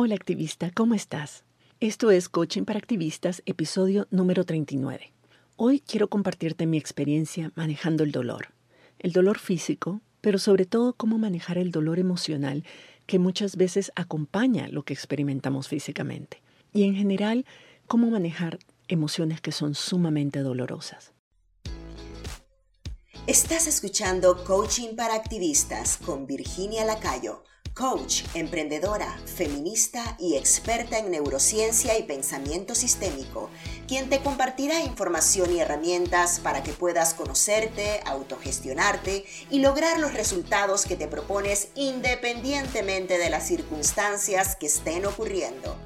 Hola activista, ¿cómo estás? Esto es Coaching para Activistas, episodio número 39. Hoy quiero compartirte mi experiencia manejando el dolor. El dolor físico, pero sobre todo cómo manejar el dolor emocional que muchas veces acompaña lo que experimentamos físicamente. Y en general, cómo manejar emociones que son sumamente dolorosas. Estás escuchando Coaching para Activistas con Virginia Lacayo coach, emprendedora, feminista y experta en neurociencia y pensamiento sistémico, quien te compartirá información y herramientas para que puedas conocerte, autogestionarte y lograr los resultados que te propones independientemente de las circunstancias que estén ocurriendo.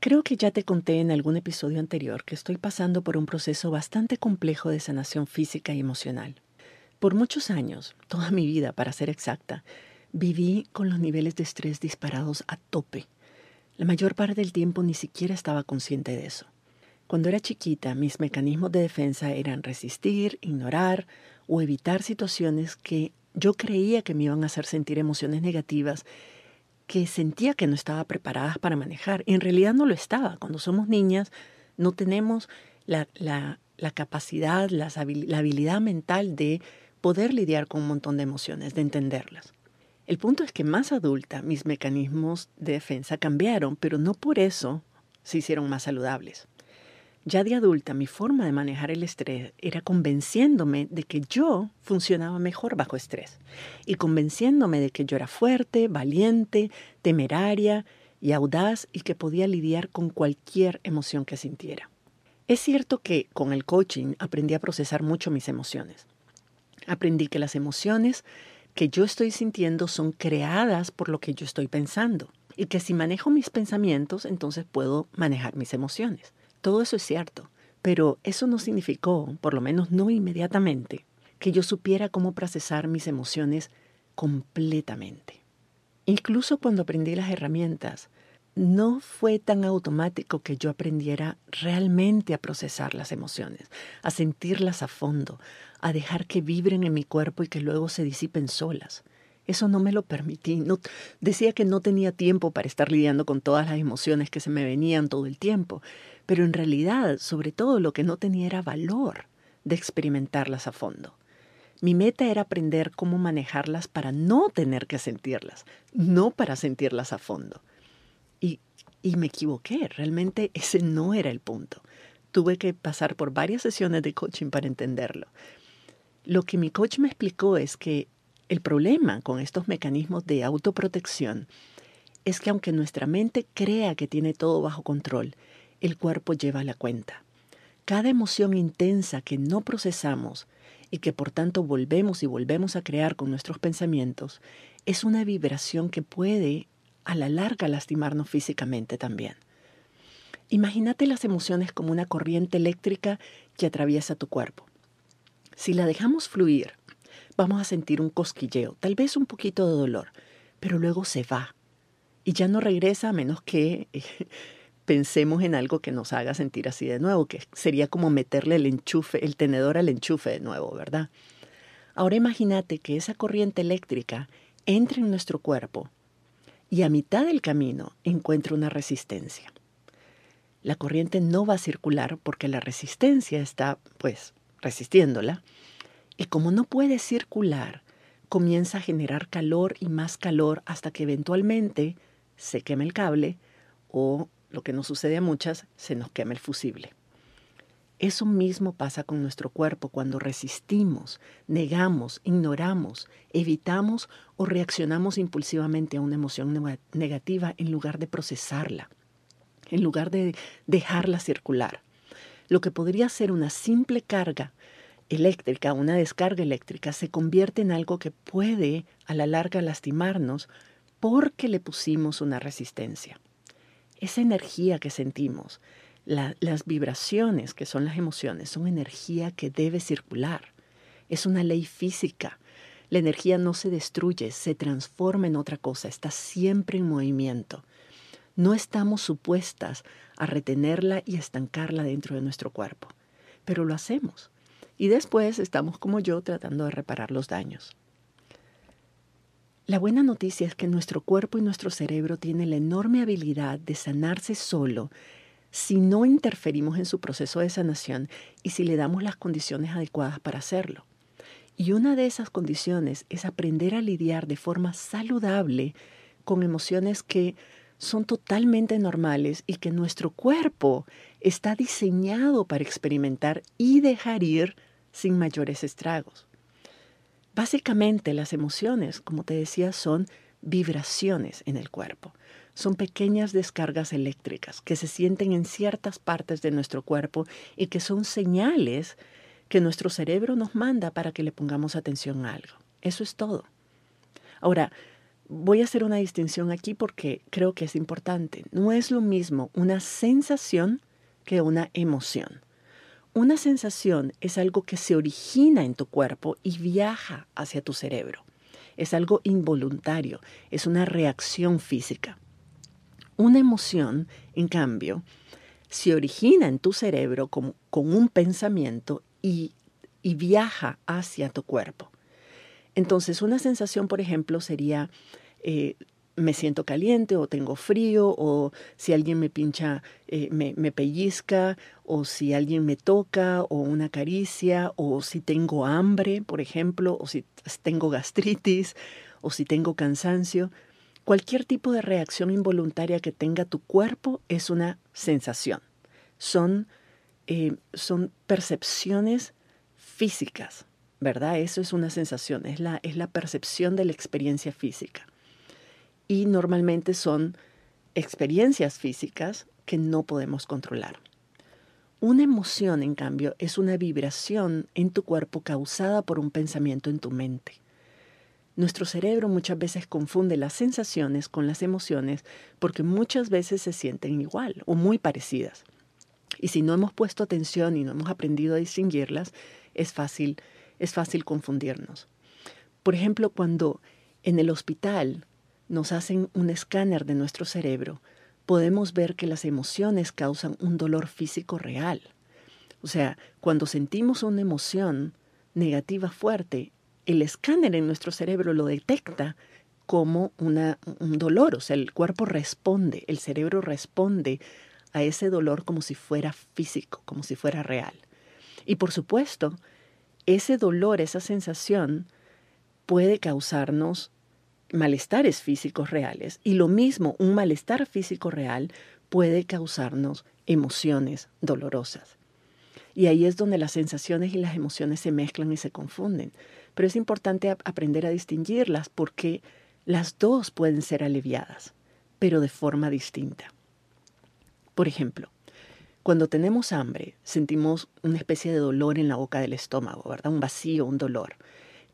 Creo que ya te conté en algún episodio anterior que estoy pasando por un proceso bastante complejo de sanación física y emocional. Por muchos años, toda mi vida para ser exacta, viví con los niveles de estrés disparados a tope. La mayor parte del tiempo ni siquiera estaba consciente de eso. Cuando era chiquita, mis mecanismos de defensa eran resistir, ignorar o evitar situaciones que yo creía que me iban a hacer sentir emociones negativas que sentía que no estaba preparadas para manejar. Y en realidad no lo estaba. Cuando somos niñas no tenemos la, capacidad, la habilidad mental de poder lidiar con un montón de emociones, de entenderlas. El punto es que más adulta mis mecanismos de defensa cambiaron, pero no por eso se hicieron más saludables. Ya de adulta mi forma de manejar el estrés era convenciéndome de que yo funcionaba mejor bajo estrés y convenciéndome de que yo era fuerte, valiente, temeraria y audaz y que podía lidiar con cualquier emoción que sintiera. Es cierto que con el coaching aprendí a procesar mucho mis emociones. Aprendí que las emociones que yo estoy sintiendo son creadas por lo que yo estoy pensando y que si manejo mis pensamientos, entonces puedo manejar mis emociones. Todo eso es cierto, pero eso no significó, por lo menos no inmediatamente, que yo supiera cómo procesar mis emociones completamente. Incluso cuando aprendí las herramientas, no fue tan automático que yo aprendiera realmente a procesar las emociones, a sentirlas a fondo, a dejar que vibren en mi cuerpo y que luego se disipen solas. Eso no me lo permití. Decía que no tenía tiempo para estar lidiando con todas las emociones que se me venían todo el tiempo, pero en realidad, sobre todo, lo que no tenía era valor de experimentarlas a fondo. Mi meta era aprender cómo manejarlas para no tener que sentirlas, no para sentirlas a fondo. Y, me equivoqué, realmente ese no era el punto. Tuve que pasar por varias sesiones de coaching para entenderlo. Lo que mi coach me explicó es que el problema con estos mecanismos de autoprotección es que aunque nuestra mente crea que tiene todo bajo control, el cuerpo lleva la cuenta. Cada emoción intensa que no procesamos y que por tanto volvemos y volvemos a crear con nuestros pensamientos es una vibración que puede a la larga lastimarnos físicamente también. Imagínate las emociones como una corriente eléctrica que atraviesa tu cuerpo. Si la dejamos fluir, vamos a sentir un cosquilleo, tal vez un poquito de dolor, pero luego se va y ya no regresa a menos que pensemos en algo que nos haga sentir así de nuevo, que sería como meterle el enchufe, el tenedor al enchufe de nuevo, ¿verdad? Ahora imagínate que esa corriente eléctrica entre en nuestro cuerpo y a mitad del camino encuentra una resistencia. La corriente no va a circular porque la resistencia está, pues, resistiéndola, y como no puede circular, comienza a generar calor y más calor hasta que eventualmente se queme el cable o, lo que nos sucede a muchas, se nos quema el fusible. Eso mismo pasa con nuestro cuerpo cuando resistimos, negamos, ignoramos, evitamos o reaccionamos impulsivamente a una emoción negativa en lugar de procesarla, en lugar de dejarla circular. Lo que podría ser una simple carga eléctrica, una descarga eléctrica, se convierte en algo que puede a la larga lastimarnos porque le pusimos una resistencia. Esa energía que sentimos, las vibraciones, que son las emociones, son energía que debe circular. Es una ley física. La energía no se destruye, se transforma en otra cosa, está siempre en movimiento. No estamos supuestas a retenerla y estancarla dentro de nuestro cuerpo, pero lo hacemos. Y después estamos como yo tratando de reparar los daños. La buena noticia es que nuestro cuerpo y nuestro cerebro tienen la enorme habilidad de sanarse solo si no interferimos en su proceso de sanación y si le damos las condiciones adecuadas para hacerlo. Y una de esas condiciones es aprender a lidiar de forma saludable con emociones que son totalmente normales y que nuestro cuerpo está diseñado para experimentar y dejar ir sin mayores estragos. Básicamente las emociones, como te decía, son vibraciones en el cuerpo. Son pequeñas descargas eléctricas que se sienten en ciertas partes de nuestro cuerpo y que son señales que nuestro cerebro nos manda para que le pongamos atención a algo. Eso es todo. Ahora, voy a hacer una distinción aquí porque creo que es importante. No es lo mismo una sensación que una emoción. Una sensación es algo que se origina en tu cuerpo y viaja hacia tu cerebro. Es algo involuntario, es una reacción física. Una emoción, en cambio, se origina en tu cerebro con, un pensamiento y, y viaja hacia tu cuerpo. Entonces, una sensación, por ejemplo, sería eh, me siento caliente o tengo frío o si alguien me pincha, eh, me, pellizca o si alguien me toca o una caricia o si tengo hambre, por ejemplo, o si tengo gastritis o si tengo cansancio. Cualquier tipo de reacción involuntaria que tenga tu cuerpo es una sensación. Son, eh, son percepciones físicas, ¿verdad? Eso es una sensación, es la, es la percepción de la experiencia física y normalmente son experiencias físicas que no podemos controlar. Una emoción, en cambio, es una vibración en tu cuerpo causada por un pensamiento en tu mente. Nuestro cerebro muchas veces confunde las sensaciones con las emociones porque muchas veces se sienten igual o muy parecidas. Y si no hemos puesto atención y no hemos aprendido a distinguirlas, es fácil, es fácil confundirnos. Por ejemplo, cuando en el hospital nos hacen un escáner de nuestro cerebro, podemos ver que las emociones causan un dolor físico real. O sea, cuando sentimos una emoción negativa fuerte, el escáner en nuestro cerebro lo detecta como una, un dolor, o sea, el cuerpo responde, el cerebro responde a ese dolor como si fuera físico, como si fuera real. Y por supuesto, ese dolor, esa sensación puede causarnos malestares físicos reales y lo mismo un malestar físico real puede causarnos emociones dolorosas. Y ahí es donde las sensaciones y las emociones se mezclan y se confunden. Pero es importante aprender a distinguirlas porque las dos pueden ser aliviadas, pero de forma distinta. Por ejemplo, cuando tenemos hambre, sentimos una especie de dolor en la boca del estómago, ¿verdad? Un vacío, un dolor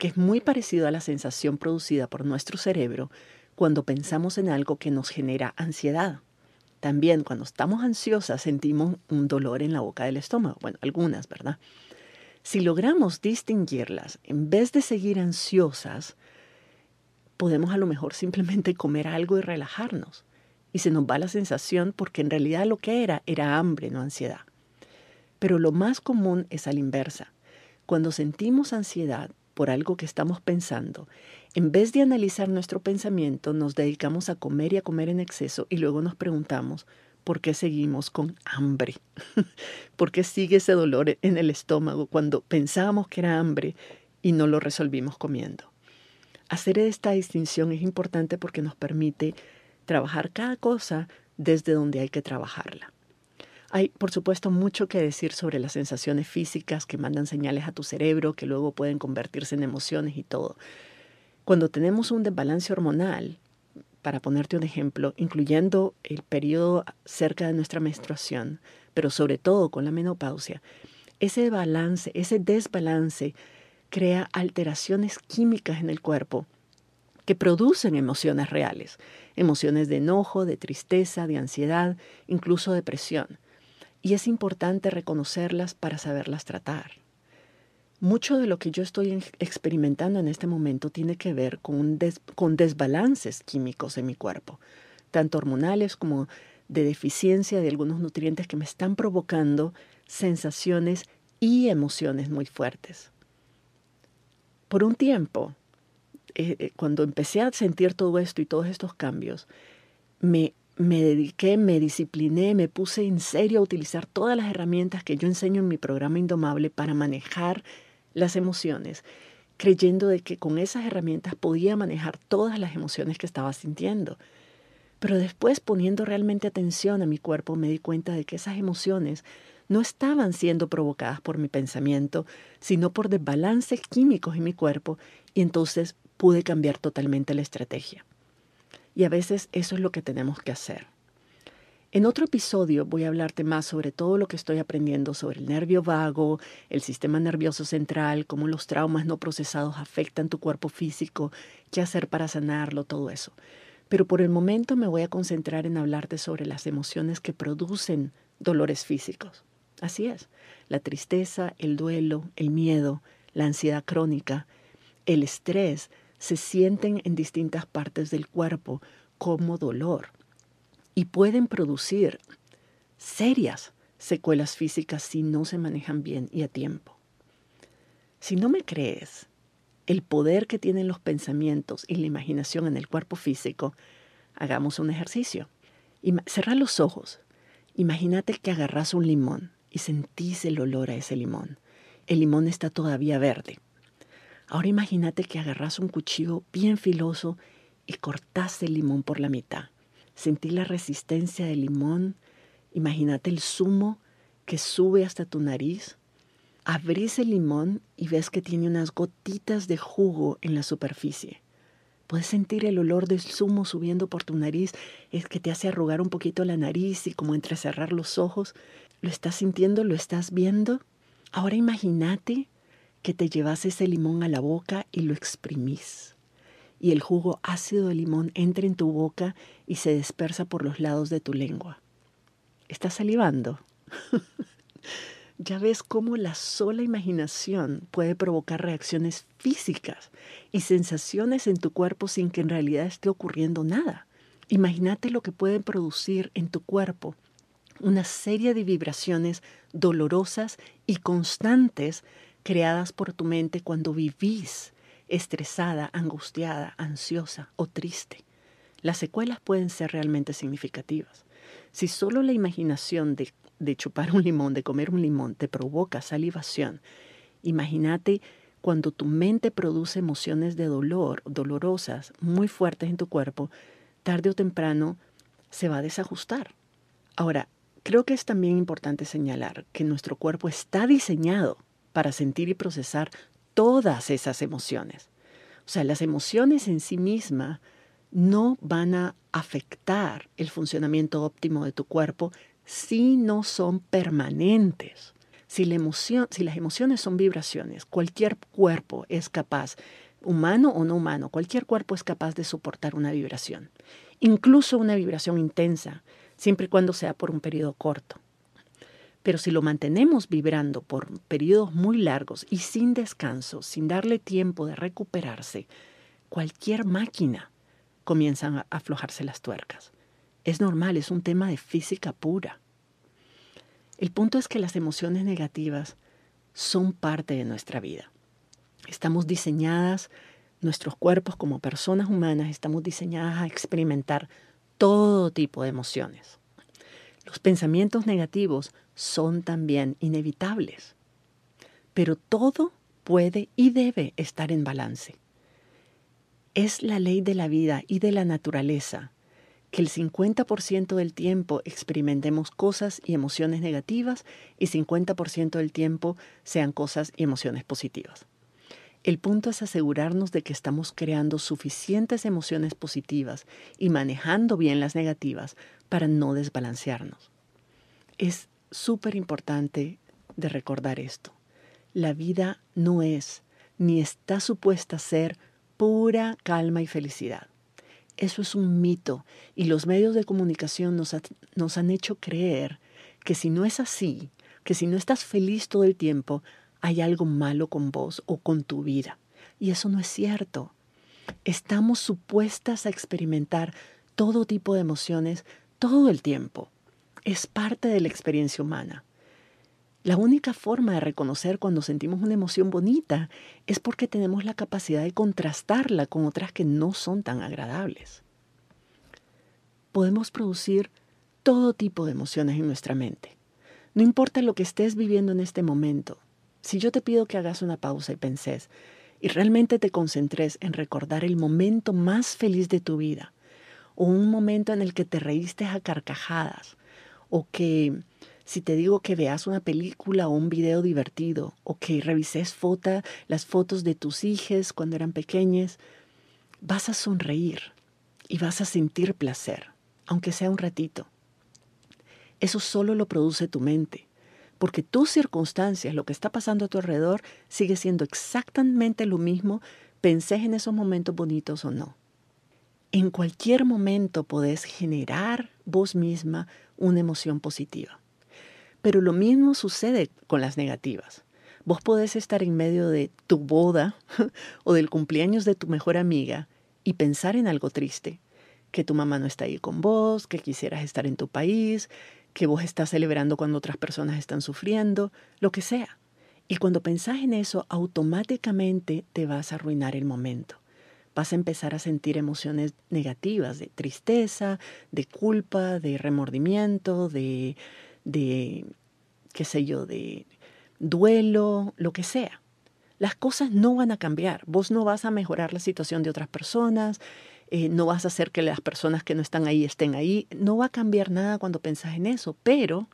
que es muy parecido a la sensación producida por nuestro cerebro cuando pensamos en algo que nos genera ansiedad. También cuando estamos ansiosas sentimos un dolor en la boca del estómago. Bueno, algunas, ¿verdad? Si logramos distinguirlas, en vez de seguir ansiosas, podemos a lo mejor simplemente comer algo y relajarnos. Y se nos va la sensación porque en realidad lo que era era hambre, no ansiedad. Pero lo más común es a la inversa. Cuando sentimos ansiedad, por algo que estamos pensando, en vez de analizar nuestro pensamiento, nos dedicamos a comer y a comer en exceso y luego nos preguntamos, ¿por qué seguimos con hambre? ¿Por qué sigue ese dolor en el estómago cuando pensábamos que era hambre y no lo resolvimos comiendo? Hacer esta distinción es importante porque nos permite trabajar cada cosa desde donde hay que trabajarla. Hay, por supuesto, mucho que decir sobre las sensaciones físicas que mandan señales a tu cerebro, que luego pueden convertirse en emociones y todo. Cuando tenemos un desbalance hormonal, para ponerte un ejemplo, incluyendo el periodo cerca de nuestra menstruación, pero sobre todo con la menopausia, ese balance, ese desbalance crea alteraciones químicas en el cuerpo que producen emociones reales, emociones de enojo, de tristeza, de ansiedad, incluso depresión y es importante reconocerlas para saberlas tratar. Mucho de lo que yo estoy experimentando en este momento tiene que ver con, con desbalances químicos en mi cuerpo, tanto hormonales como de deficiencia de algunos nutrientes que me están provocando sensaciones y emociones muy fuertes. Por un tiempo, eh, eh, cuando empecé a sentir todo esto y todos estos cambios, me, me dediqué, me discipliné, me puse en serio a utilizar todas las herramientas que yo enseño en mi programa Indomable para manejar las emociones, creyendo de que con esas herramientas podía manejar todas las emociones que estaba sintiendo. Pero después poniendo realmente atención a mi cuerpo me di cuenta de que esas emociones no estaban siendo provocadas por mi pensamiento, sino por desbalances químicos en mi cuerpo y entonces pude cambiar totalmente la estrategia. Y a veces eso es lo que tenemos que hacer. En otro episodio voy a hablarte más sobre todo lo que estoy aprendiendo sobre el nervio vago, el sistema nervioso central, cómo los traumas no procesados afectan tu cuerpo físico, qué hacer para sanarlo, todo eso. Pero por el momento me voy a concentrar en hablarte sobre las emociones que producen dolores físicos. Así es, la tristeza, el duelo, el miedo, la ansiedad crónica, el estrés se sienten en distintas partes del cuerpo como dolor y pueden producir serias secuelas físicas si no se manejan bien y a tiempo. Si no me crees el poder que tienen los pensamientos y la imaginación en el cuerpo físico, hagamos un ejercicio. Cerra los ojos. Imagínate que agarras un limón y sentís el olor a ese limón. El limón está todavía verde. Ahora imagínate que agarras un cuchillo bien filoso y cortás el limón por la mitad. Sentí la resistencia del limón. Imagínate el zumo que sube hasta tu nariz. Abrís el limón y ves que tiene unas gotitas de jugo en la superficie. Puedes sentir el olor del zumo subiendo por tu nariz, es que te hace arrugar un poquito la nariz y como entrecerrar los ojos. ¿Lo estás sintiendo? ¿Lo estás viendo? Ahora imagínate que te llevas ese limón a la boca y lo exprimís y el jugo ácido de limón entra en tu boca y se dispersa por los lados de tu lengua. ¿Estás salivando? ya ves cómo la sola imaginación puede provocar reacciones físicas y sensaciones en tu cuerpo sin que en realidad esté ocurriendo nada. Imagínate lo que pueden producir en tu cuerpo una serie de vibraciones dolorosas y constantes creadas por tu mente cuando vivís estresada, angustiada, ansiosa o triste. Las secuelas pueden ser realmente significativas. Si solo la imaginación de, de chupar un limón, de comer un limón, te provoca salivación, imagínate cuando tu mente produce emociones de dolor, dolorosas, muy fuertes en tu cuerpo, tarde o temprano se va a desajustar. Ahora, creo que es también importante señalar que nuestro cuerpo está diseñado para sentir y procesar todas esas emociones. O sea, las emociones en sí mismas no van a afectar el funcionamiento óptimo de tu cuerpo si no son permanentes. Si, la emoción, si las emociones son vibraciones, cualquier cuerpo es capaz, humano o no humano, cualquier cuerpo es capaz de soportar una vibración, incluso una vibración intensa, siempre y cuando sea por un periodo corto. Pero si lo mantenemos vibrando por periodos muy largos y sin descanso, sin darle tiempo de recuperarse, cualquier máquina comienza a aflojarse las tuercas. Es normal, es un tema de física pura. El punto es que las emociones negativas son parte de nuestra vida. Estamos diseñadas, nuestros cuerpos como personas humanas, estamos diseñadas a experimentar todo tipo de emociones. Los pensamientos negativos son también inevitables, pero todo puede y debe estar en balance. Es la ley de la vida y de la naturaleza que el 50% del tiempo experimentemos cosas y emociones negativas y 50% del tiempo sean cosas y emociones positivas. El punto es asegurarnos de que estamos creando suficientes emociones positivas y manejando bien las negativas para no desbalancearnos. Es súper importante de recordar esto. La vida no es ni está supuesta a ser pura calma y felicidad. Eso es un mito y los medios de comunicación nos, nos han hecho creer que si no es así, que si no estás feliz todo el tiempo, hay algo malo con vos o con tu vida. Y eso no es cierto. Estamos supuestas a experimentar todo tipo de emociones todo el tiempo. Es parte de la experiencia humana. La única forma de reconocer cuando sentimos una emoción bonita es porque tenemos la capacidad de contrastarla con otras que no son tan agradables. Podemos producir todo tipo de emociones en nuestra mente. No importa lo que estés viviendo en este momento. Si yo te pido que hagas una pausa y penses y realmente te concentres en recordar el momento más feliz de tu vida, o un momento en el que te reíste a carcajadas, o que si te digo que veas una película o un video divertido, o que revises foto, las fotos de tus hijas cuando eran pequeñas, vas a sonreír y vas a sentir placer, aunque sea un ratito. Eso solo lo produce tu mente, porque tus circunstancias, lo que está pasando a tu alrededor, sigue siendo exactamente lo mismo, pensés en esos momentos bonitos o no. En cualquier momento podés generar vos misma una emoción positiva. Pero lo mismo sucede con las negativas. Vos podés estar en medio de tu boda o del cumpleaños de tu mejor amiga y pensar en algo triste, que tu mamá no está ahí con vos, que quisieras estar en tu país, que vos estás celebrando cuando otras personas están sufriendo, lo que sea. Y cuando pensás en eso, automáticamente te vas a arruinar el momento. Vas a empezar a sentir emociones negativas, de tristeza, de culpa, de remordimiento, de de, qué sé yo, de duelo, lo que sea. Las cosas no van a cambiar. Vos no vas a mejorar la situación de otras personas, eh, no vas a hacer que las personas que no están ahí estén ahí. No va a cambiar nada cuando pensás en eso, pero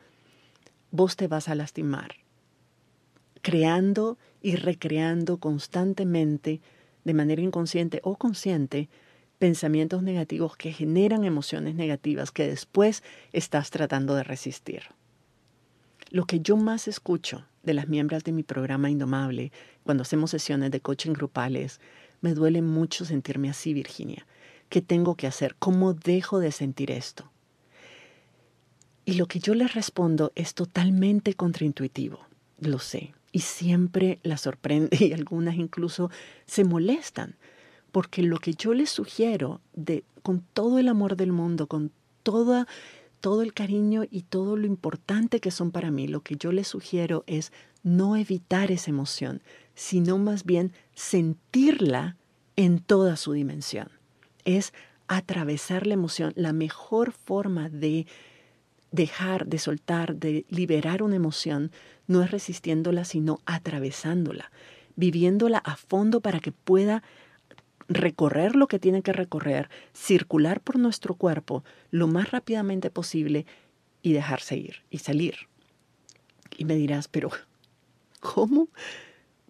vos te vas a lastimar, creando y recreando constantemente, de manera inconsciente o consciente, pensamientos negativos que generan emociones negativas que después estás tratando de resistir. Lo que yo más escucho de las miembros de mi programa Indomable cuando hacemos sesiones de coaching grupales, me duele mucho sentirme así, Virginia. ¿Qué tengo que hacer? ¿Cómo dejo de sentir esto? Y lo que yo les respondo es totalmente contraintuitivo, lo sé, y siempre la sorprende y algunas incluso se molestan porque lo que yo les sugiero, de, con todo el amor del mundo, con toda, todo el cariño y todo lo importante que son para mí, lo que yo les sugiero es no evitar esa emoción, sino más bien sentirla en toda su dimensión. Es atravesar la emoción. La mejor forma de dejar, de soltar, de liberar una emoción, no es resistiéndola, sino atravesándola, viviéndola a fondo para que pueda recorrer lo que tiene que recorrer, circular por nuestro cuerpo lo más rápidamente posible y dejarse ir y salir. Y me dirás, pero ¿cómo?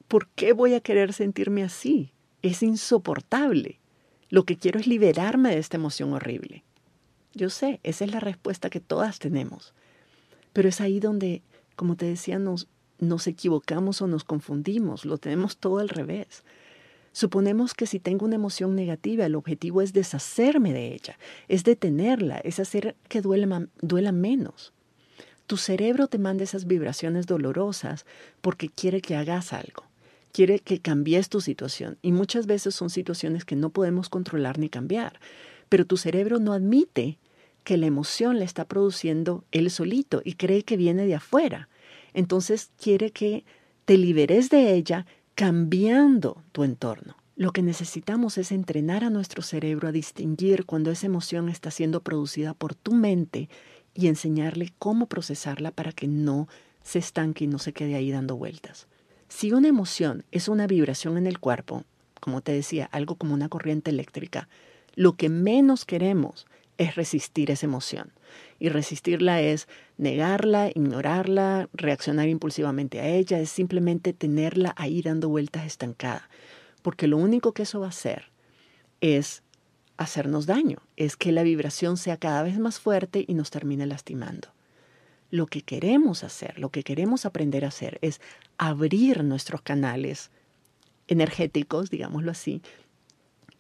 ¿Por qué voy a querer sentirme así? Es insoportable. Lo que quiero es liberarme de esta emoción horrible. Yo sé, esa es la respuesta que todas tenemos. Pero es ahí donde, como te decía, nos, nos equivocamos o nos confundimos. Lo tenemos todo al revés. Suponemos que si tengo una emoción negativa, el objetivo es deshacerme de ella, es detenerla, es hacer que duela, duela menos. Tu cerebro te manda esas vibraciones dolorosas porque quiere que hagas algo, quiere que cambies tu situación y muchas veces son situaciones que no podemos controlar ni cambiar, pero tu cerebro no admite que la emoción la está produciendo él solito y cree que viene de afuera. Entonces quiere que te liberes de ella cambiando tu entorno. Lo que necesitamos es entrenar a nuestro cerebro a distinguir cuando esa emoción está siendo producida por tu mente y enseñarle cómo procesarla para que no se estanque y no se quede ahí dando vueltas. Si una emoción es una vibración en el cuerpo, como te decía, algo como una corriente eléctrica, lo que menos queremos es resistir esa emoción. Y resistirla es negarla, ignorarla, reaccionar impulsivamente a ella, es simplemente tenerla ahí dando vueltas estancada. Porque lo único que eso va a hacer es hacernos daño, es que la vibración sea cada vez más fuerte y nos termine lastimando. Lo que queremos hacer, lo que queremos aprender a hacer es abrir nuestros canales energéticos, digámoslo así,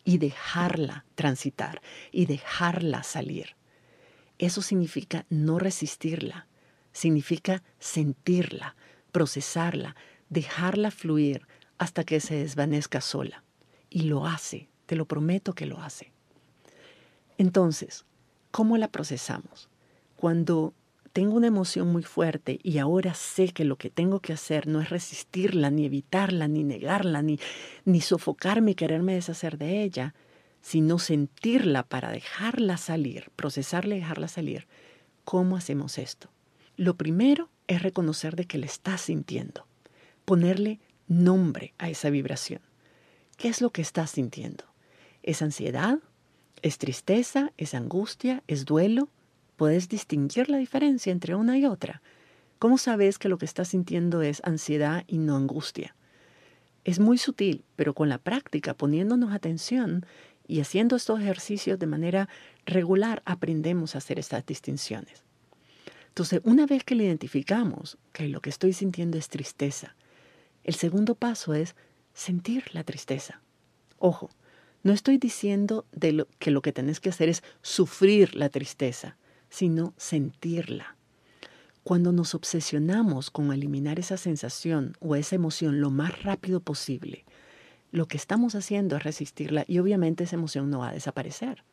y dejarla transitar y dejarla salir. Eso significa no resistirla, significa sentirla, procesarla, dejarla fluir hasta que se desvanezca sola. Y lo hace, te lo prometo que lo hace. Entonces, ¿cómo la procesamos? Cuando tengo una emoción muy fuerte y ahora sé que lo que tengo que hacer no es resistirla, ni evitarla, ni negarla, ni, ni sofocarme y quererme deshacer de ella, sino sentirla para dejarla salir, procesarla y dejarla salir. ¿Cómo hacemos esto? Lo primero es reconocer de que le estás sintiendo, ponerle nombre a esa vibración. ¿Qué es lo que estás sintiendo? ¿Es ansiedad? ¿Es tristeza? ¿Es angustia? ¿Es duelo? ¿Puedes distinguir la diferencia entre una y otra? ¿Cómo sabes que lo que estás sintiendo es ansiedad y no angustia? Es muy sutil, pero con la práctica, poniéndonos atención y haciendo estos ejercicios de manera regular, aprendemos a hacer estas distinciones. Entonces, una vez que le identificamos que lo que estoy sintiendo es tristeza, el segundo paso es sentir la tristeza. Ojo, no estoy diciendo de que lo que tenés que hacer es sufrir la tristeza sino sentirla. Cuando nos obsesionamos con eliminar esa sensación o esa emoción lo más rápido posible, lo que estamos haciendo es resistirla y obviamente esa emoción no va a desaparecer.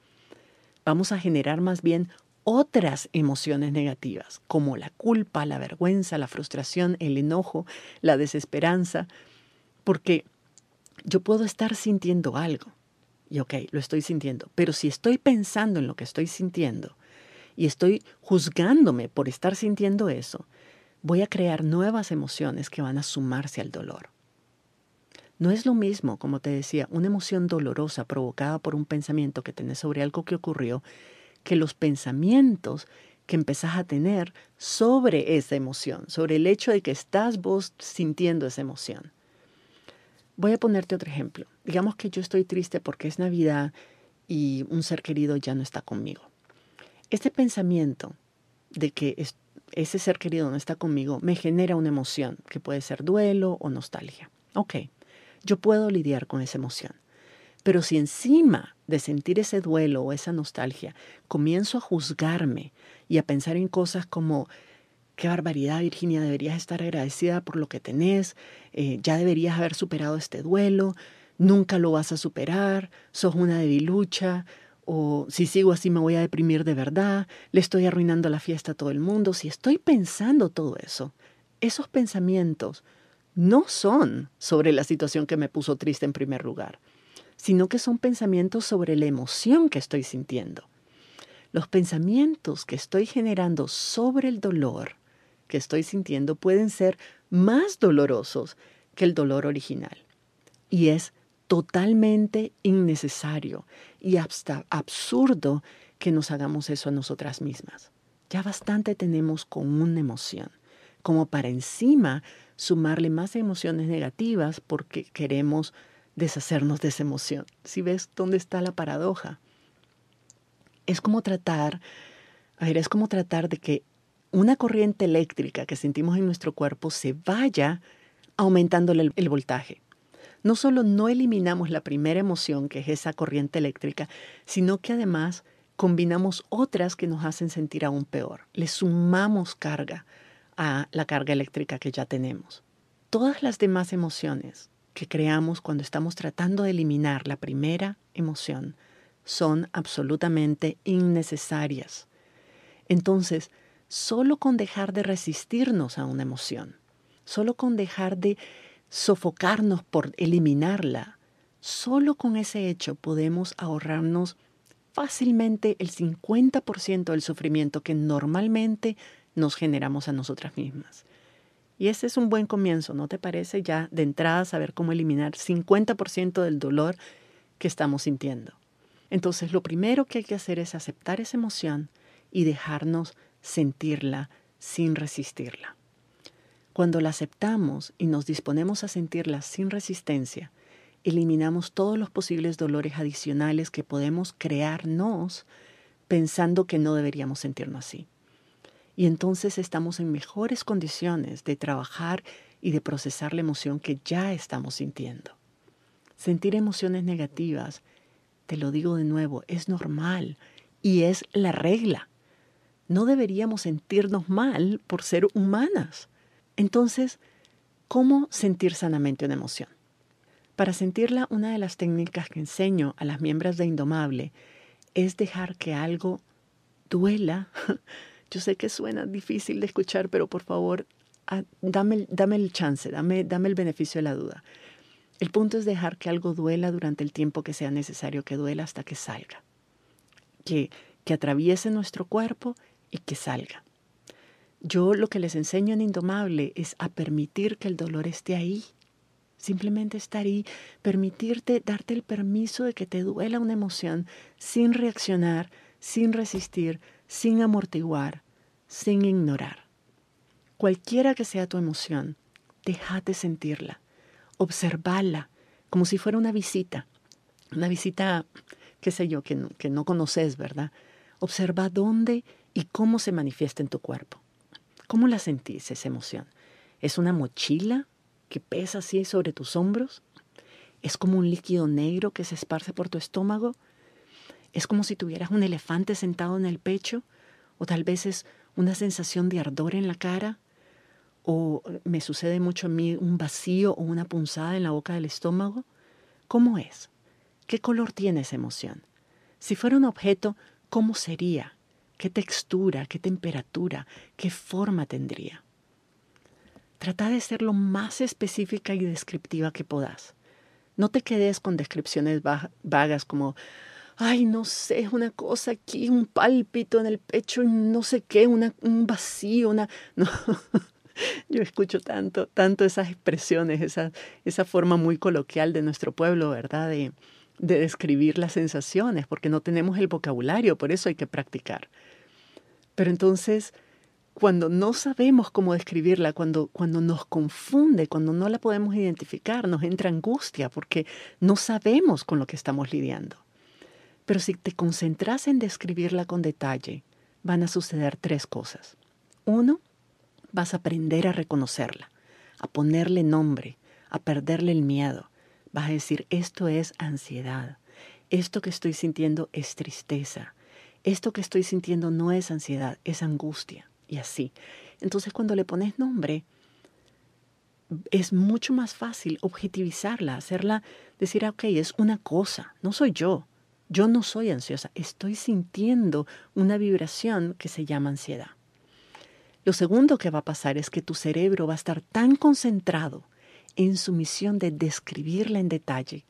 Vamos a generar más bien otras emociones negativas, como la culpa, la vergüenza, la frustración, el enojo, la desesperanza, porque yo puedo estar sintiendo algo, y ok, lo estoy sintiendo, pero si estoy pensando en lo que estoy sintiendo, y estoy juzgándome por estar sintiendo eso, voy a crear nuevas emociones que van a sumarse al dolor. No es lo mismo, como te decía, una emoción dolorosa provocada por un pensamiento que tenés sobre algo que ocurrió, que los pensamientos que empezás a tener sobre esa emoción, sobre el hecho de que estás vos sintiendo esa emoción. Voy a ponerte otro ejemplo. Digamos que yo estoy triste porque es Navidad y un ser querido ya no está conmigo. Este pensamiento de que ese ser querido no está conmigo me genera una emoción que puede ser duelo o nostalgia. Ok, yo puedo lidiar con esa emoción. Pero si encima de sentir ese duelo o esa nostalgia comienzo a juzgarme y a pensar en cosas como, qué barbaridad Virginia, deberías estar agradecida por lo que tenés, eh, ya deberías haber superado este duelo, nunca lo vas a superar, sos una debilucha, o si sigo así me voy a deprimir de verdad, le estoy arruinando la fiesta a todo el mundo, si estoy pensando todo eso, esos pensamientos no son sobre la situación que me puso triste en primer lugar, sino que son pensamientos sobre la emoción que estoy sintiendo. Los pensamientos que estoy generando sobre el dolor que estoy sintiendo pueden ser más dolorosos que el dolor original. Y es totalmente innecesario y absurdo que nos hagamos eso a nosotras mismas. Ya bastante tenemos con una emoción, como para encima sumarle más emociones negativas porque queremos deshacernos de esa emoción. Si ves dónde está la paradoja, es como tratar, a ver, es como tratar de que una corriente eléctrica que sentimos en nuestro cuerpo se vaya aumentándole el voltaje no solo no eliminamos la primera emoción, que es esa corriente eléctrica, sino que además combinamos otras que nos hacen sentir aún peor. Le sumamos carga a la carga eléctrica que ya tenemos. Todas las demás emociones que creamos cuando estamos tratando de eliminar la primera emoción son absolutamente innecesarias. Entonces, solo con dejar de resistirnos a una emoción, solo con dejar de sofocarnos por eliminarla. Solo con ese hecho podemos ahorrarnos fácilmente el 50% del sufrimiento que normalmente nos generamos a nosotras mismas. Y ese es un buen comienzo, ¿no te parece? Ya de entrada saber cómo eliminar 50% del dolor que estamos sintiendo. Entonces lo primero que hay que hacer es aceptar esa emoción y dejarnos sentirla sin resistirla. Cuando la aceptamos y nos disponemos a sentirla sin resistencia, eliminamos todos los posibles dolores adicionales que podemos crearnos pensando que no deberíamos sentirnos así. Y entonces estamos en mejores condiciones de trabajar y de procesar la emoción que ya estamos sintiendo. Sentir emociones negativas, te lo digo de nuevo, es normal y es la regla. No deberíamos sentirnos mal por ser humanas. Entonces, ¿cómo sentir sanamente una emoción? Para sentirla, una de las técnicas que enseño a las miembros de Indomable es dejar que algo duela, Yo sé que suena difícil de escuchar, pero por favor, ah, dame, dame el chance, dame, dame el beneficio de la duda. El punto es dejar que algo duela durante el tiempo que sea necesario que duela hasta que salga. Que, que atraviese nuestro cuerpo y que salga. Yo lo que les enseño en Indomable es a permitir que el dolor esté ahí. Simplemente estar ahí, permitirte, darte el permiso de que te duela una emoción sin reaccionar, sin resistir, sin amortiguar, sin ignorar. Cualquiera que sea tu emoción, déjate sentirla, observala como si fuera una visita, una visita, qué sé yo, que no, que no conoces, ¿verdad? Observa dónde y cómo se manifiesta en tu cuerpo. ¿Cómo la sentís esa emoción? ¿Es una mochila que pesa así sobre tus hombros? ¿Es como un líquido negro que se esparce por tu estómago? ¿Es como si tuvieras un elefante sentado en el pecho? ¿O tal vez es una sensación de ardor en la cara? ¿O me sucede mucho a mí un vacío o una punzada en la boca del estómago? ¿Cómo es? ¿Qué color tiene esa emoción? Si fuera un objeto, ¿cómo sería? Qué textura, qué temperatura, qué forma tendría. Trata de ser lo más específica y descriptiva que puedas. No te quedes con descripciones vagas como, ay, no sé, una cosa aquí, un pálpito en el pecho no sé qué, una, un vacío, una... No. Yo escucho tanto, tanto esas expresiones, esa, esa forma muy coloquial de nuestro pueblo, ¿verdad? De, de describir las sensaciones, porque no tenemos el vocabulario, por eso hay que practicar. Pero entonces, cuando no sabemos cómo describirla, cuando, cuando nos confunde, cuando no la podemos identificar, nos entra angustia porque no sabemos con lo que estamos lidiando. Pero si te concentras en describirla con detalle, van a suceder tres cosas. Uno, vas a aprender a reconocerla, a ponerle nombre, a perderle el miedo. Vas a decir, esto es ansiedad, esto que estoy sintiendo es tristeza, esto que estoy sintiendo no es ansiedad, es angustia y así. Entonces cuando le pones nombre, es mucho más fácil objetivizarla, hacerla, decir, ah, ok, es una cosa, no soy yo, yo no soy ansiosa, estoy sintiendo una vibración que se llama ansiedad. Lo segundo que va a pasar es que tu cerebro va a estar tan concentrado en su misión de describirla en detalle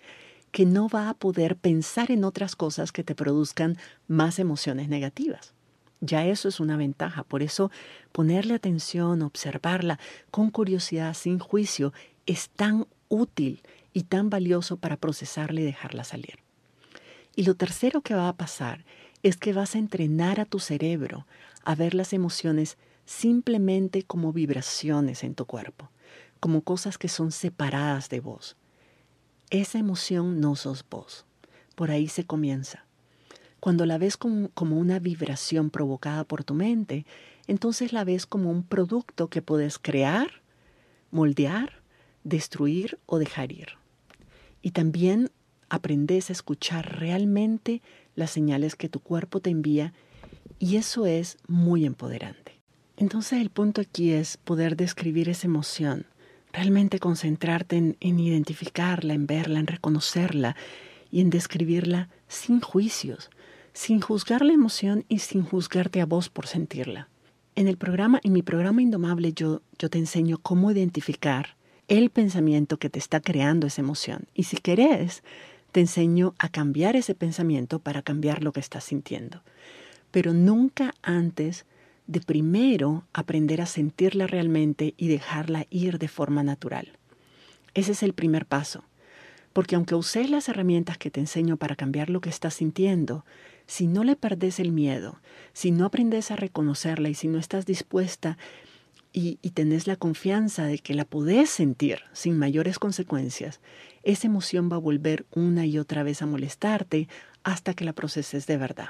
que no va a poder pensar en otras cosas que te produzcan más emociones negativas. Ya eso es una ventaja. Por eso ponerle atención, observarla con curiosidad, sin juicio, es tan útil y tan valioso para procesarla y dejarla salir. Y lo tercero que va a pasar es que vas a entrenar a tu cerebro a ver las emociones simplemente como vibraciones en tu cuerpo, como cosas que son separadas de vos esa emoción no sos vos. Por ahí se comienza. Cuando la ves como, una vibración provocada por tu mente, entonces la ves como un producto que puedes crear, moldear, destruir o dejar ir. Y también aprendes a escuchar realmente las señales que tu cuerpo te envía y eso es muy empoderante. Entonces el punto aquí es poder describir esa emoción realmente concentrarte en, identificarla, en verla, en reconocerla y en describirla sin juicios, sin juzgar la emoción y sin juzgarte a vos por sentirla. En el programa, en mi programa Indomable, yo, yo te enseño cómo identificar el pensamiento que te está creando esa emoción. Y si querés, te enseño a cambiar ese pensamiento para cambiar lo que estás sintiendo. Pero nunca antes de primero aprender a sentirla realmente y dejarla ir de forma natural. Ese es el primer paso, porque aunque uses las herramientas que te enseño para cambiar lo que estás sintiendo, si no le perdes el miedo, si no aprendes a reconocerla y si no estás dispuesta y, y tenés la confianza de que la podés sentir sin mayores consecuencias, esa emoción va a volver una y otra vez a molestarte hasta que la proceses de verdad.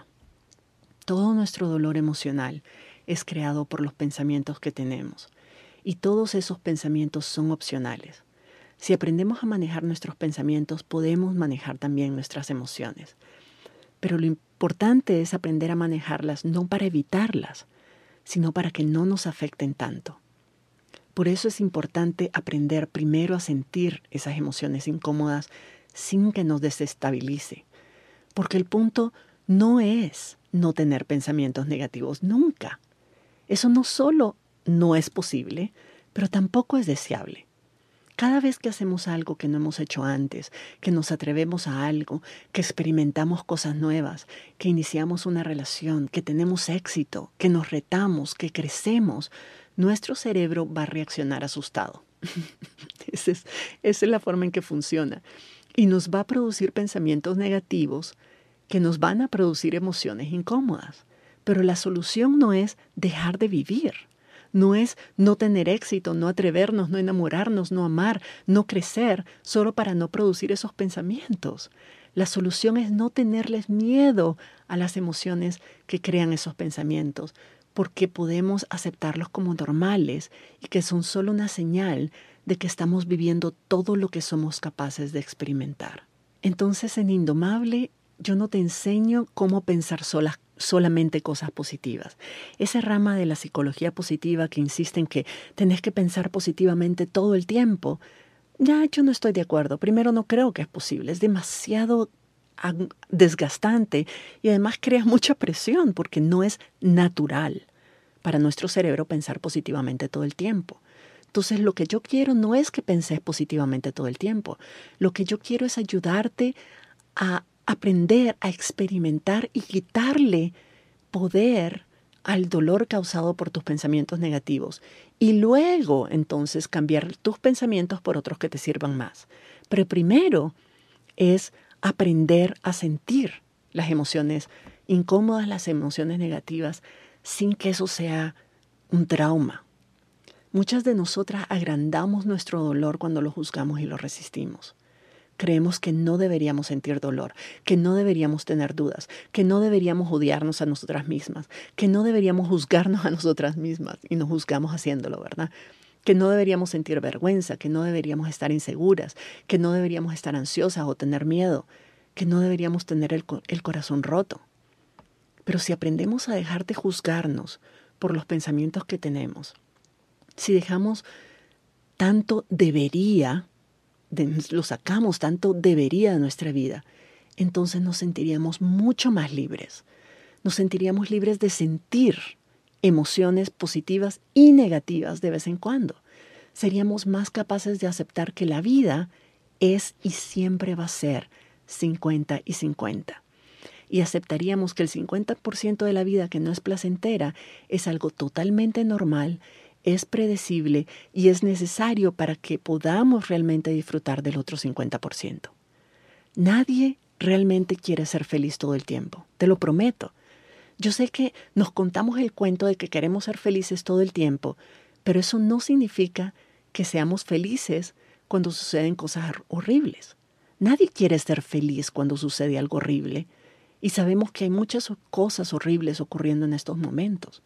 Todo nuestro dolor emocional es creado por los pensamientos que tenemos. Y todos esos pensamientos son opcionales. Si aprendemos a manejar nuestros pensamientos, podemos manejar también nuestras emociones. Pero lo importante es aprender a manejarlas no para evitarlas, sino para que no nos afecten tanto. Por eso es importante aprender primero a sentir esas emociones incómodas sin que nos desestabilice. Porque el punto no es no tener pensamientos negativos, nunca. Eso no solo no es posible, pero tampoco es deseable. Cada vez que hacemos algo que no hemos hecho antes, que nos atrevemos a algo, que experimentamos cosas nuevas, que iniciamos una relación, que tenemos éxito, que nos retamos, que crecemos, nuestro cerebro va a reaccionar asustado. esa, es, esa es la forma en que funciona. Y nos va a producir pensamientos negativos que nos van a producir emociones incómodas. Pero la solución no es dejar de vivir no es no tener éxito, no atrevernos, no enamorarnos, no amar, no crecer, solo para no producir esos pensamientos. La solución es no tenerles miedo a las emociones que crean esos pensamientos, porque podemos aceptarlos como normales y que son solo una señal de que estamos viviendo todo lo que somos capaces de experimentar. Entonces en Indomable yo no te enseño cómo pensar solas solamente cosas positivas. Esa rama de la psicología positiva que insiste en que tenés que pensar positivamente todo el tiempo, ya yo no estoy de acuerdo. Primero no creo que es posible, es demasiado desgastante y además crea mucha presión porque no es natural para nuestro cerebro pensar positivamente todo el tiempo. Entonces lo que yo quiero no es que penses positivamente todo el tiempo, lo que yo quiero es ayudarte a aprender a experimentar y quitarle poder al dolor causado por tus pensamientos negativos y luego entonces cambiar tus pensamientos por otros que te sirvan más. Pero primero es aprender a sentir las emociones incómodas, las emociones negativas, sin que eso sea un trauma. Muchas de nosotras agrandamos nuestro dolor cuando lo juzgamos y lo resistimos creemos que no deberíamos sentir dolor, que no deberíamos tener dudas, que no deberíamos odiarnos a nosotras mismas, que no deberíamos juzgarnos a nosotras mismas y nos juzgamos haciéndolo, ¿verdad? Que no deberíamos sentir vergüenza, que no deberíamos estar inseguras, que no deberíamos estar ansiosas o tener miedo, que no deberíamos tener el, corazón roto. Pero si aprendemos a dejar de juzgarnos por los pensamientos que tenemos, si dejamos tanto debería lo sacamos, tanto debería de nuestra vida, entonces nos sentiríamos mucho más libres. Nos sentiríamos libres de sentir emociones positivas y negativas de vez en cuando. Seríamos más capaces de aceptar que la vida es y siempre va a ser 50 y 50. Y aceptaríamos que el 50% de la vida que no es placentera es algo totalmente normal es predecible y es necesario para que podamos realmente disfrutar del otro 50%. Nadie realmente quiere ser feliz todo el tiempo, te lo prometo. Yo sé que nos contamos el cuento de que queremos ser felices todo el tiempo, pero eso no significa que seamos felices cuando suceden cosas horribles. Nadie quiere ser feliz cuando sucede algo horrible y sabemos que hay muchas cosas horribles ocurriendo en estos momentos.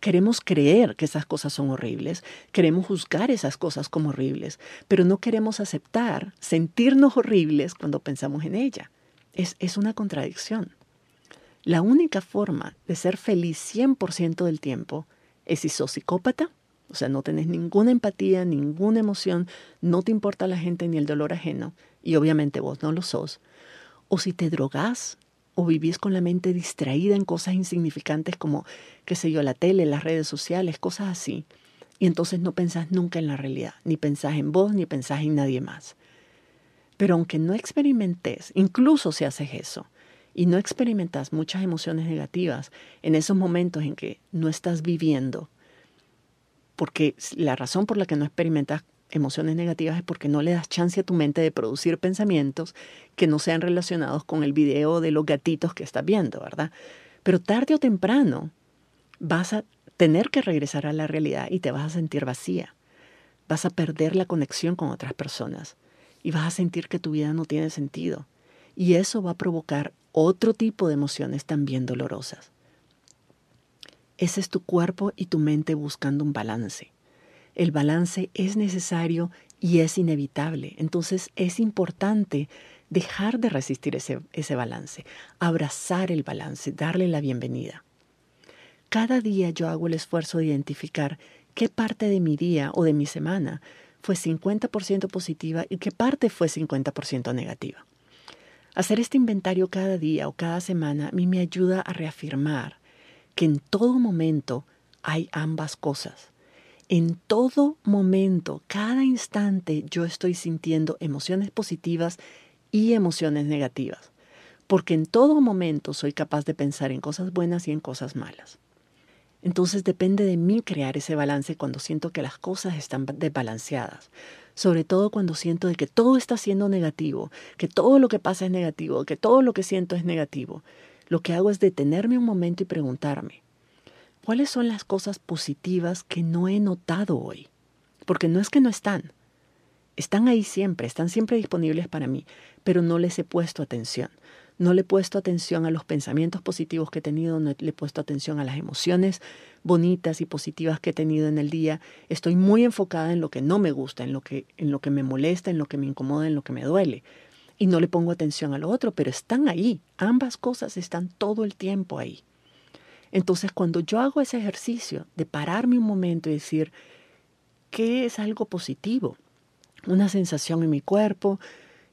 Queremos creer que esas cosas son horribles, queremos juzgar esas cosas como horribles, pero no queremos aceptar, sentirnos horribles cuando pensamos en ella. Es, es una contradicción. La única forma de ser feliz 100% del tiempo es si sos psicópata, o sea, no tenés ninguna empatía, ninguna emoción, no te importa la gente ni el dolor ajeno, y obviamente vos no lo sos, o si te drogás o vivís con la mente distraída en cosas insignificantes como, qué sé yo, la tele, las redes sociales, cosas así. Y entonces no pensás nunca en la realidad, ni pensás en vos, ni pensás en nadie más. Pero aunque no experimentes, incluso si haces eso, y no experimentas muchas emociones negativas en esos momentos en que no estás viviendo, porque la razón por la que no experimentas emociones negativas es porque no le das chance a tu mente de producir pensamientos que no sean relacionados con el video de los gatitos que estás viendo, ¿verdad? Pero tarde o temprano vas a tener que regresar a la realidad y te vas a sentir vacía. Vas a perder la conexión con otras personas y vas a sentir que tu vida no tiene sentido. Y eso va a provocar otro tipo de emociones también dolorosas. Ese es tu cuerpo y tu mente buscando un balance el balance es necesario y es inevitable. Entonces es importante dejar de resistir ese, ese balance, abrazar el balance, darle la bienvenida. Cada día yo hago el esfuerzo de identificar qué parte de mi día o de mi semana fue 50% positiva y qué parte fue 50% negativa. Hacer este inventario cada día o cada semana a mí me ayuda a reafirmar que en todo momento hay ambas cosas. En todo momento, cada instante, yo estoy sintiendo emociones positivas y emociones negativas, porque en todo momento soy capaz de pensar en cosas buenas y en cosas malas. Entonces depende de mí crear ese balance cuando siento que las cosas están desbalanceadas, sobre todo cuando siento de que todo está siendo negativo, que todo lo que pasa es negativo, que todo lo que siento es negativo. Lo que hago es detenerme un momento y preguntarme, ¿cuáles son las cosas positivas que no he notado hoy? Porque no es que no están, están ahí siempre, están siempre disponibles para mí, pero no les he puesto atención. No le he puesto atención a los pensamientos positivos que he tenido, no le he puesto atención a las emociones bonitas y positivas que he tenido en el día. Estoy muy enfocada en lo que no me gusta, en lo que, en lo que me molesta, en lo que me incomoda, en lo que me duele. Y no le pongo atención a lo otro, pero están ahí. Ambas cosas están todo el tiempo ahí. Entonces, cuando yo hago ese ejercicio de pararme un momento y decir, ¿qué es algo positivo? Una sensación en mi cuerpo,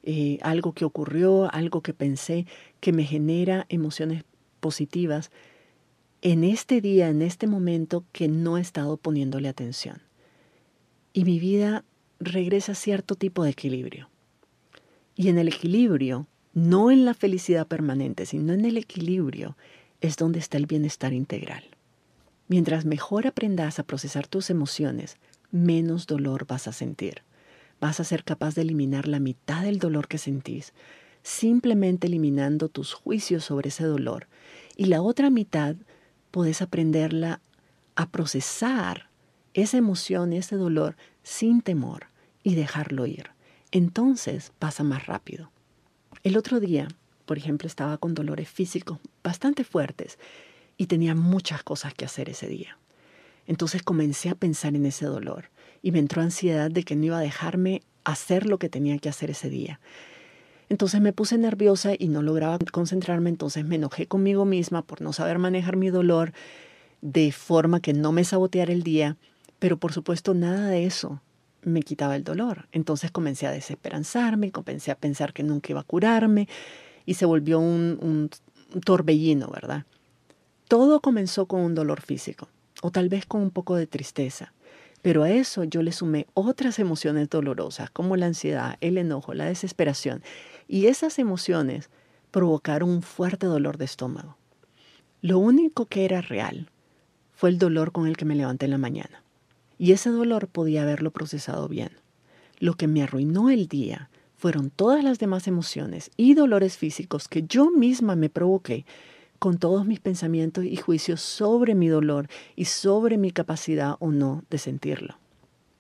eh, algo que ocurrió, algo que pensé, que me genera emociones positivas en este día, en este momento que no he estado poniéndole atención. Y mi vida regresa a cierto tipo de equilibrio. Y en el equilibrio, no en la felicidad permanente, sino en el equilibrio, es donde está el bienestar integral. Mientras mejor aprendas a procesar tus emociones, menos dolor vas a sentir. Vas a ser capaz de eliminar la mitad del dolor que sentís, simplemente eliminando tus juicios sobre ese dolor. Y la otra mitad puedes aprenderla a procesar esa emoción, ese dolor, sin temor y dejarlo ir. Entonces pasa más rápido. El otro día por ejemplo, estaba con dolores físicos bastante fuertes y tenía muchas cosas que hacer ese día. Entonces comencé a pensar en ese dolor y me entró ansiedad de que no iba a dejarme hacer lo que tenía que hacer ese día. Entonces me puse nerviosa y no lograba concentrarme, entonces me enojé conmigo misma por no saber manejar mi dolor de forma que no me saboteara el día, pero por supuesto nada de eso me quitaba el dolor. Entonces comencé a desesperanzarme, comencé a pensar que nunca iba a curarme, y se volvió un, torbellino, ¿verdad? Todo comenzó con un dolor físico, o tal vez con un poco de tristeza, pero a eso yo le sumé otras emociones dolorosas, como la ansiedad, el enojo, la desesperación, y esas emociones provocaron un fuerte dolor de estómago. Lo único que era real fue el dolor con el que me levanté en la mañana, y ese dolor podía haberlo procesado bien. Lo que me arruinó el día fueron todas las demás emociones y dolores físicos que yo misma me provoqué con todos mis pensamientos y juicios sobre mi dolor y sobre mi capacidad o no de sentirlo.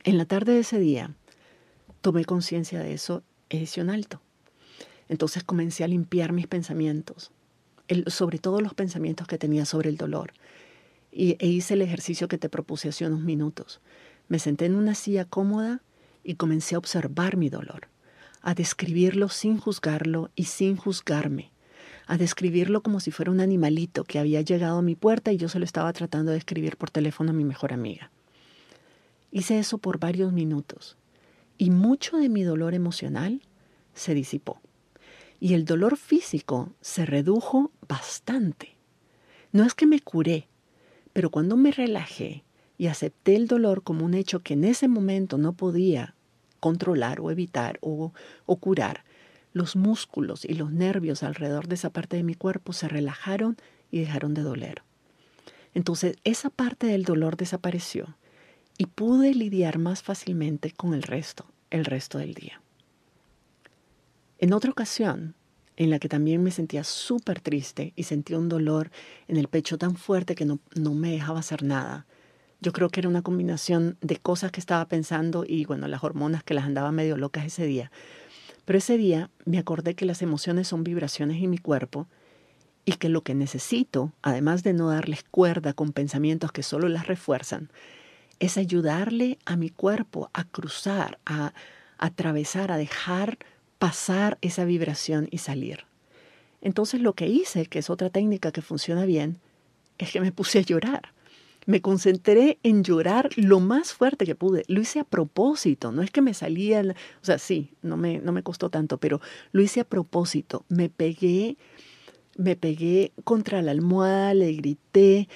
En la tarde de ese día tomé conciencia de eso e hice un alto. Entonces comencé a limpiar mis pensamientos, sobre todo los pensamientos que tenía sobre el dolor, y, e hice el ejercicio que te propuse hace unos minutos. Me senté en una silla cómoda y comencé a observar mi dolor a describirlo sin juzgarlo y sin juzgarme, a describirlo como si fuera un animalito que había llegado a mi puerta y yo se lo estaba tratando de escribir por teléfono a mi mejor amiga. Hice eso por varios minutos y mucho de mi dolor emocional se disipó. Y el dolor físico se redujo bastante. No es que me curé, pero cuando me relajé y acepté el dolor como un hecho que en ese momento no podía controlar o evitar o, o curar, los músculos y los nervios alrededor de esa parte de mi cuerpo se relajaron y dejaron de doler. Entonces esa parte del dolor desapareció y pude lidiar más fácilmente con el resto, el resto del día. En otra ocasión, en la que también me sentía súper triste y sentía un dolor en el pecho tan fuerte que no, no me dejaba hacer nada, yo creo que era una combinación de cosas que estaba pensando y, bueno, las hormonas que las andaba medio locas ese día. Pero ese día me acordé que las emociones son vibraciones en mi cuerpo y que lo que necesito, además de no darles cuerda con pensamientos que solo las refuerzan, es ayudarle a mi cuerpo a cruzar, a, a atravesar, a dejar pasar esa vibración y salir. Entonces lo que hice, que es otra técnica que funciona bien, es que me puse a llorar me concentré en llorar lo más fuerte que pude. Lo hice a propósito, no es que me salía, o sea, sí, no me, no me costó tanto, pero lo hice a propósito. Me pegué, me pegué contra la almohada, le grité,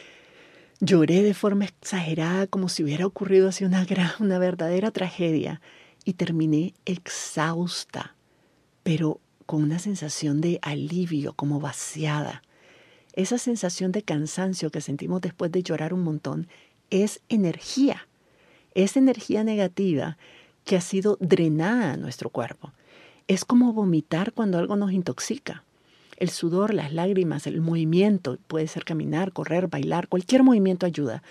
Lloré de forma exagerada como si hubiera ocurrido así una, gran, una verdadera tragedia y terminé exhausta, pero con una sensación de alivio, como vaciada. Esa sensación de cansancio que sentimos después de llorar un montón es energía, es energía negativa que ha sido drenada a nuestro cuerpo. Es como vomitar cuando algo nos intoxica. El sudor, las lágrimas, el movimiento, puede ser caminar, correr, bailar, cualquier movimiento ayuda.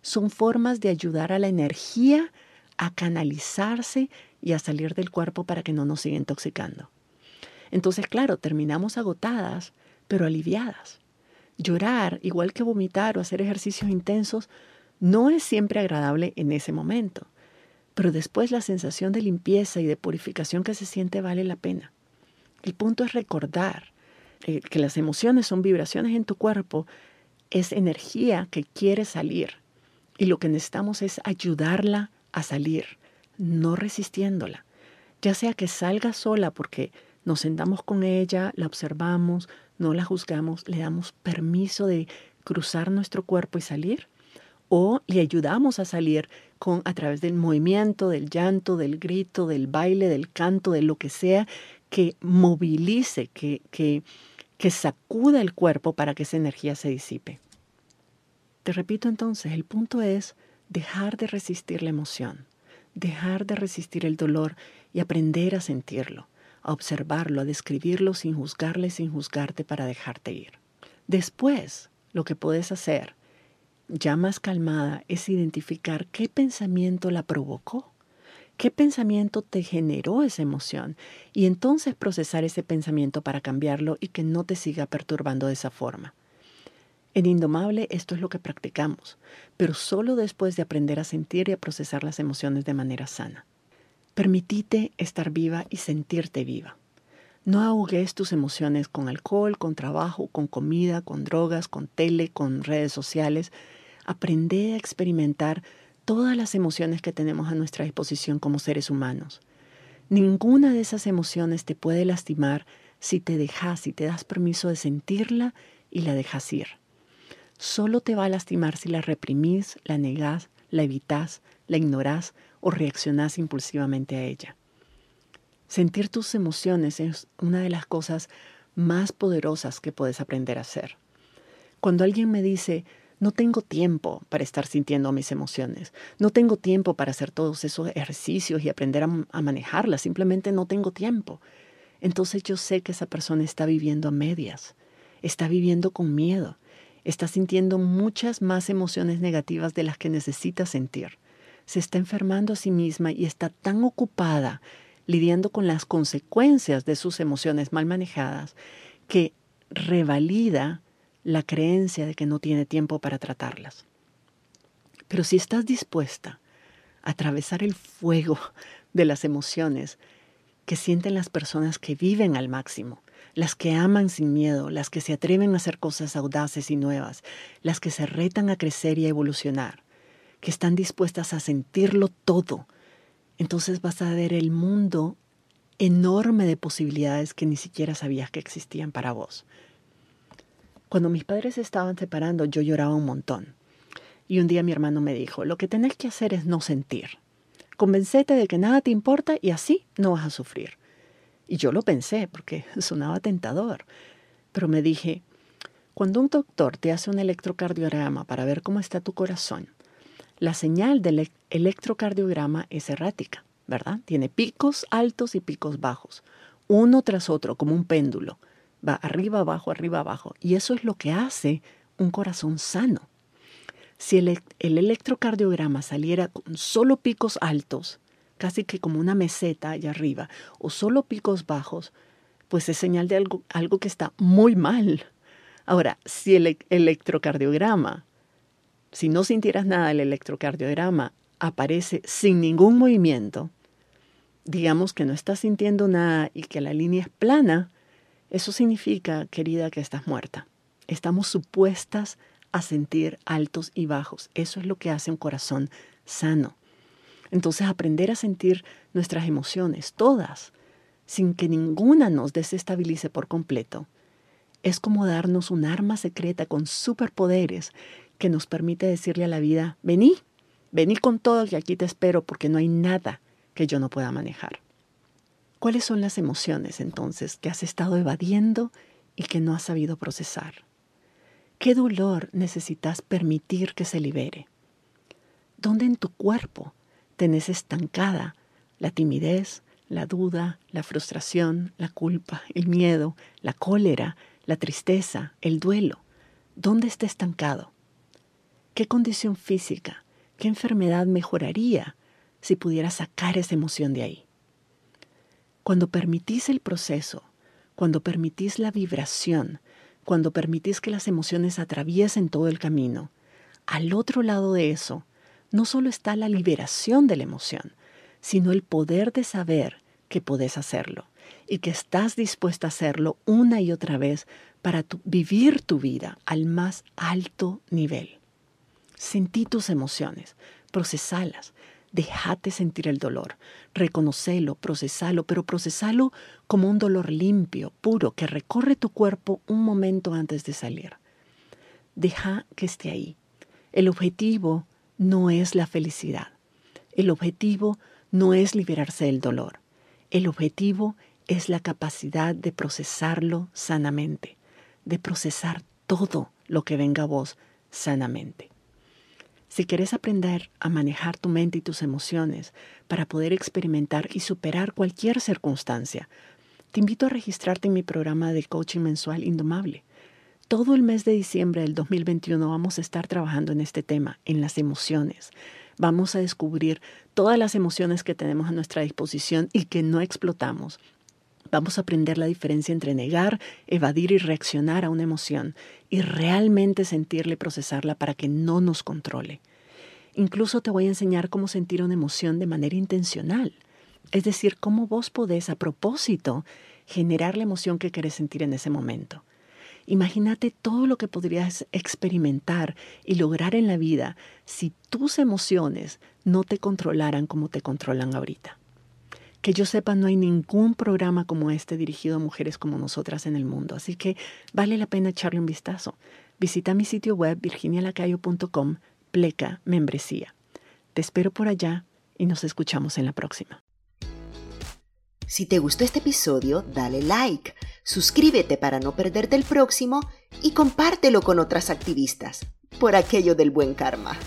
Son formas de ayudar a la energía a canalizarse y a salir del cuerpo para que no nos siga intoxicando. Entonces, claro, terminamos agotadas, pero aliviadas. Llorar, igual que vomitar o hacer ejercicios intensos, no es siempre agradable en ese momento, pero después la sensación de limpieza y de purificación que se siente vale la pena. El punto es recordar eh, que las emociones son vibraciones en tu cuerpo, es energía que quiere salir. Y lo que necesitamos es ayudarla a salir, no resistiéndola. Ya sea que salga sola porque nos sentamos con ella, la observamos, no la juzgamos, le damos permiso de cruzar nuestro cuerpo y salir, o le ayudamos a salir con a través del movimiento, del llanto, del grito, del baile, del canto, de lo que sea que movilice, que, que que sacuda el cuerpo para que esa energía se disipe. Te repito entonces, el punto es dejar de resistir la emoción, dejar de resistir el dolor y aprender a sentirlo, a observarlo, a describirlo sin juzgarle, sin juzgarte para dejarte ir. Después, lo que puedes hacer, ya más calmada, es identificar qué pensamiento la provocó ¿Qué pensamiento te generó esa emoción? Y entonces procesar ese pensamiento para cambiarlo y que no te siga perturbando de esa forma. En Indomable esto es lo que practicamos, pero solo después de aprender a sentir y a procesar las emociones de manera sana. Permitite estar viva y sentirte viva. No ahogues tus emociones con alcohol, con trabajo, con comida, con drogas, con tele, con redes sociales. Aprende a experimentar todas las emociones que tenemos a nuestra disposición como seres humanos. Ninguna de esas emociones te puede lastimar si te dejas, si te das permiso de sentirla y la dejas ir. Solo te va a lastimar si la reprimís, la negás, la evitás, la ignorás o reaccionás impulsivamente a ella. Sentir tus emociones es una de las cosas más poderosas que puedes aprender a hacer. Cuando alguien me dice, no tengo tiempo para estar sintiendo mis emociones. No tengo tiempo para hacer todos esos ejercicios y aprender a, manejarlas. Simplemente no tengo tiempo. Entonces yo sé que esa persona está viviendo a medias. Está viviendo con miedo. Está sintiendo muchas más emociones negativas de las que necesita sentir. Se está enfermando a sí misma y está tan ocupada lidiando con las consecuencias de sus emociones mal manejadas que revalida la creencia de que no tiene tiempo para tratarlas. Pero si estás dispuesta a atravesar el fuego de las emociones que sienten las personas que viven al máximo, las que aman sin miedo, las que se atreven a hacer cosas audaces y nuevas, las que se retan a crecer y a evolucionar, que están dispuestas a sentirlo todo, entonces vas a ver el mundo enorme de posibilidades que ni siquiera sabías que existían para vos. Cuando mis padres se estaban separando, yo lloraba un montón. Y un día mi hermano me dijo, lo que tenés que hacer es no sentir. Convencete de que nada te importa y así no vas a sufrir. Y yo lo pensé porque sonaba tentador. Pero me dije, cuando un doctor te hace un electrocardiograma para ver cómo está tu corazón, la señal del electrocardiograma es errática, ¿verdad? Tiene picos altos y picos bajos, uno tras otro, como un péndulo va arriba, abajo, arriba, abajo. Y eso es lo que hace un corazón sano. Si el, electrocardiograma saliera con solo picos altos, casi que como una meseta allá arriba, o solo picos bajos, pues es señal de algo, algo que está muy mal. Ahora, si el electrocardiograma, si no sintieras nada, el electrocardiograma aparece sin ningún movimiento, digamos que no estás sintiendo nada y que la línea es plana, eso significa, querida, que estás muerta. Estamos supuestas a sentir altos y bajos. Eso es lo que hace un corazón sano. Entonces aprender a sentir nuestras emociones, todas, sin que ninguna nos desestabilice por completo, es como darnos un arma secreta con superpoderes que nos permite decirle a la vida, vení, vení con todo y aquí te espero porque no hay nada que yo no pueda manejar. ¿Cuáles son las emociones entonces que has estado evadiendo y que no has sabido procesar? ¿Qué dolor necesitas permitir que se libere? ¿Dónde en tu cuerpo tenés estancada la timidez, la duda, la frustración, la culpa, el miedo, la cólera, la tristeza, el duelo? ¿Dónde está estancado? ¿Qué condición física, qué enfermedad mejoraría si pudieras sacar esa emoción de ahí? Cuando permitís el proceso, cuando permitís la vibración, cuando permitís que las emociones atraviesen todo el camino, al otro lado de eso, no solo está la liberación de la emoción, sino el poder de saber que podés hacerlo y que estás dispuesta a hacerlo una y otra vez para vivir tu vida al más alto nivel. Sentí tus emociones, procesalas, Déjate sentir el dolor, reconocelo, procesalo, pero procesalo como un dolor limpio, puro, que recorre tu cuerpo un momento antes de salir. Deja que esté ahí. El objetivo no es la felicidad. El objetivo no es liberarse del dolor. El objetivo es la capacidad de procesarlo sanamente, de procesar todo lo que venga a vos sanamente. Si quieres aprender a manejar tu mente y tus emociones para poder experimentar y superar cualquier circunstancia, te invito a registrarte en mi programa de coaching mensual Indomable. Todo el mes de diciembre del 2021 vamos a estar trabajando en este tema, en las emociones. Vamos a descubrir todas las emociones que tenemos a nuestra disposición y que no explotamos. Vamos a aprender la diferencia entre negar, evadir y reaccionar a una emoción y realmente sentirla y procesarla para que no nos controle. Incluso te voy a enseñar cómo sentir una emoción de manera intencional, es decir, cómo vos podés a propósito generar la emoción que querés sentir en ese momento. Imagínate todo lo que podrías experimentar y lograr en la vida si tus emociones no te controlaran como te controlan ahorita. Que yo sepa, no hay ningún programa como este dirigido a mujeres como nosotras en el mundo, así que vale la pena echarle un vistazo. Visita mi sitio web virginialacayo.com, pleca membresía. Te espero por allá y nos escuchamos en la próxima. Si te gustó este episodio, dale like, suscríbete para no perderte el próximo y compártelo con otras activistas, por aquello del buen karma.